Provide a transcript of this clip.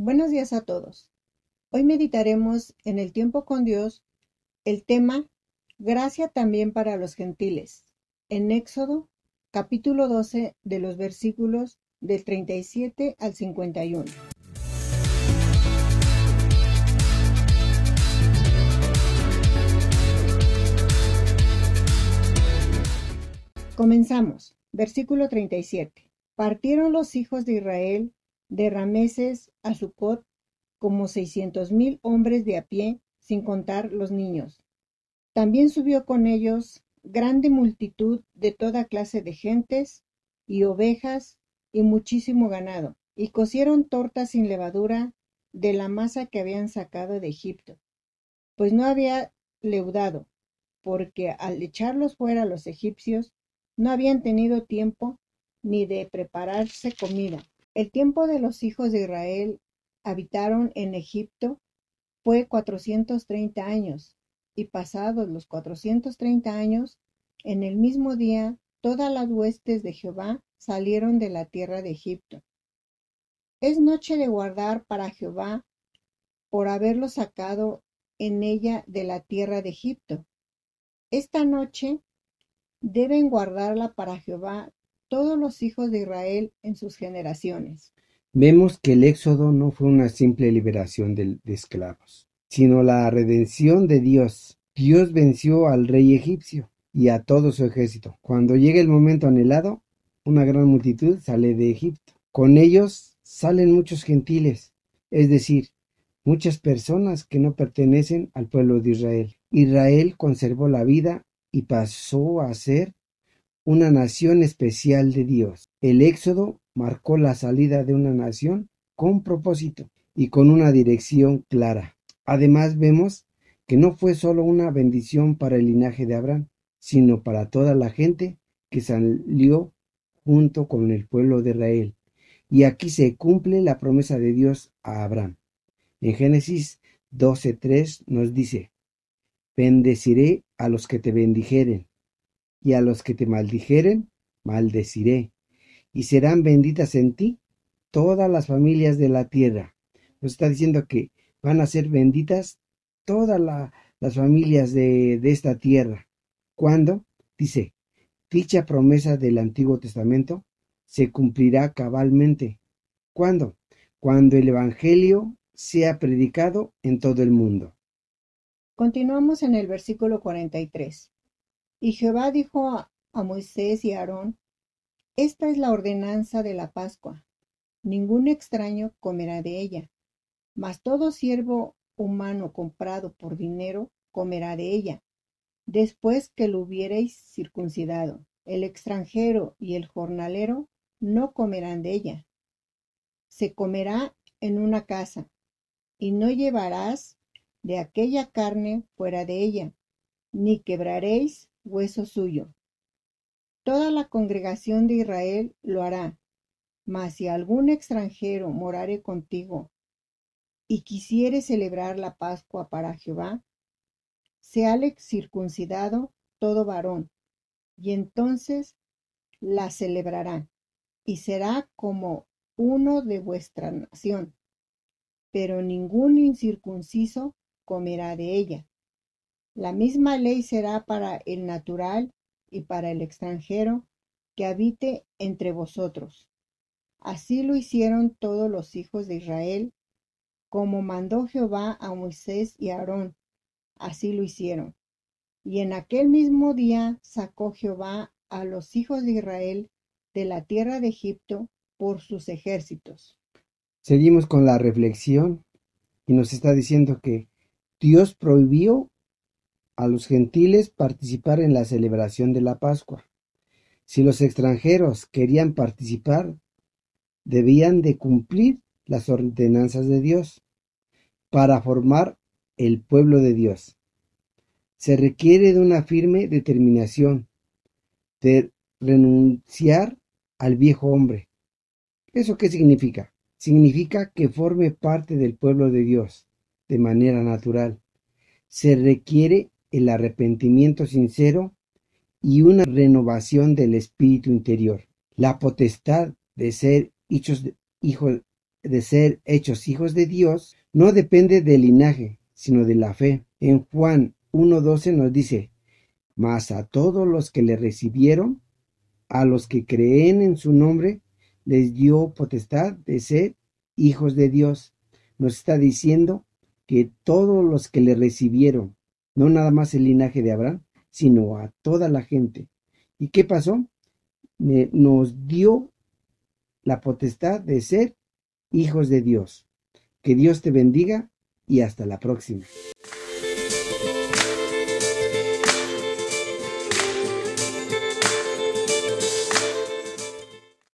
Buenos días a todos. Hoy meditaremos en el tiempo con Dios el tema Gracia también para los gentiles, en Éxodo capítulo 12 de los versículos del 37 al 51. Comenzamos. Versículo 37. Partieron los hijos de Israel de Rameses a Sucot como seiscientos mil hombres de a pie, sin contar los niños. También subió con ellos grande multitud de toda clase de gentes y ovejas y muchísimo ganado, y cocieron tortas sin levadura de la masa que habían sacado de Egipto, pues no había leudado, porque al echarlos fuera los egipcios, no habían tenido tiempo ni de prepararse comida. El tiempo de los hijos de Israel habitaron en Egipto fue cuatrocientos treinta años, y pasados los cuatrocientos treinta años, en el mismo día todas las huestes de Jehová salieron de la tierra de Egipto. Es noche de guardar para Jehová por haberlo sacado en ella de la tierra de Egipto. Esta noche deben guardarla para Jehová todos los hijos de Israel en sus generaciones. Vemos que el éxodo no fue una simple liberación de, esclavos, sino la redención de Dios. Dios venció al rey egipcio y a todo su ejército. Cuando llega el momento anhelado, una gran multitud sale de Egipto. Con ellos salen muchos gentiles, es decir, muchas personas que no pertenecen al pueblo de Israel. Israel conservó la vida y pasó a ser una nación especial de Dios. El éxodo marcó la salida de una nación con propósito y con una dirección clara. Además vemos que no fue solo una bendición para el linaje de Abraham, sino para toda la gente que salió junto con el pueblo de Israel. Y aquí se cumple la promesa de Dios a Abraham. En Génesis 12.3 nos dice, Bendeciré a los que te bendijeren, y a los que te maldijeren, maldeciré, y serán benditas en ti todas las familias de la tierra. Nos está diciendo que van a ser benditas todas las familias de, de esta tierra. ¿Cuándo? Dice, dicha promesa del Antiguo Testamento se cumplirá cabalmente. ¿Cuándo? Cuando el Evangelio sea predicado en todo el mundo. Continuamos en el versículo 43. Y Jehová dijo a, Moisés y a Aarón, Esta es la ordenanza de la Pascua. Ningún extraño comerá de ella, mas todo siervo humano comprado por dinero comerá de ella, después que lo hubiereis circuncidado. El extranjero y el jornalero no comerán de ella. Se comerá en una casa, y no llevarás de aquella carne fuera de ella, ni quebraréis hueso suyo. Toda la congregación de Israel lo hará, mas si algún extranjero morare contigo y quisiere celebrar la Pascua para Jehová, seale circuncidado todo varón, y entonces la celebrará, y será como uno de vuestra nación. Pero ningún incircunciso comerá de ella. La misma ley será para el natural y para el extranjero que habite entre vosotros. Así lo hicieron todos los hijos de Israel, como mandó Jehová a Moisés y a Aarón. Así lo hicieron. Y en aquel mismo día sacó Jehová a los hijos de Israel de la tierra de Egipto por sus ejércitos. Seguimos con la reflexión y nos está diciendo que Dios prohibió a los gentiles participar en la celebración de la Pascua. Si los extranjeros querían participar, debían de cumplir las ordenanzas de Dios para formar el pueblo de Dios. Se requiere de una firme determinación de renunciar al viejo hombre. ¿Eso qué significa? Significa que forme parte del pueblo de Dios de manera natural. Se requiere el arrepentimiento sincero y una renovación del espíritu interior. La potestad de ser hechos hijos de ser hechos hijos de Dios no depende del linaje, sino de la fe. En Juan 1.12 nos dice, mas a todos los que le recibieron, a los que creen en su nombre, les dio potestad de ser hijos de Dios. Nos está diciendo que todos los que le recibieron, no nada más el linaje de Abraham, sino a toda la gente. ¿Y qué pasó? Nos dio la potestad de ser hijos de Dios. Que Dios te bendiga y hasta la próxima.